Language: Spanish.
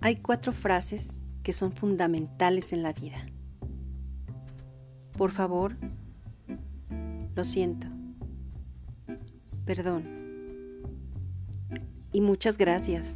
hay cuatro frases que son fundamentales en la vida. Por favor, lo siento, perdón y muchas gracias.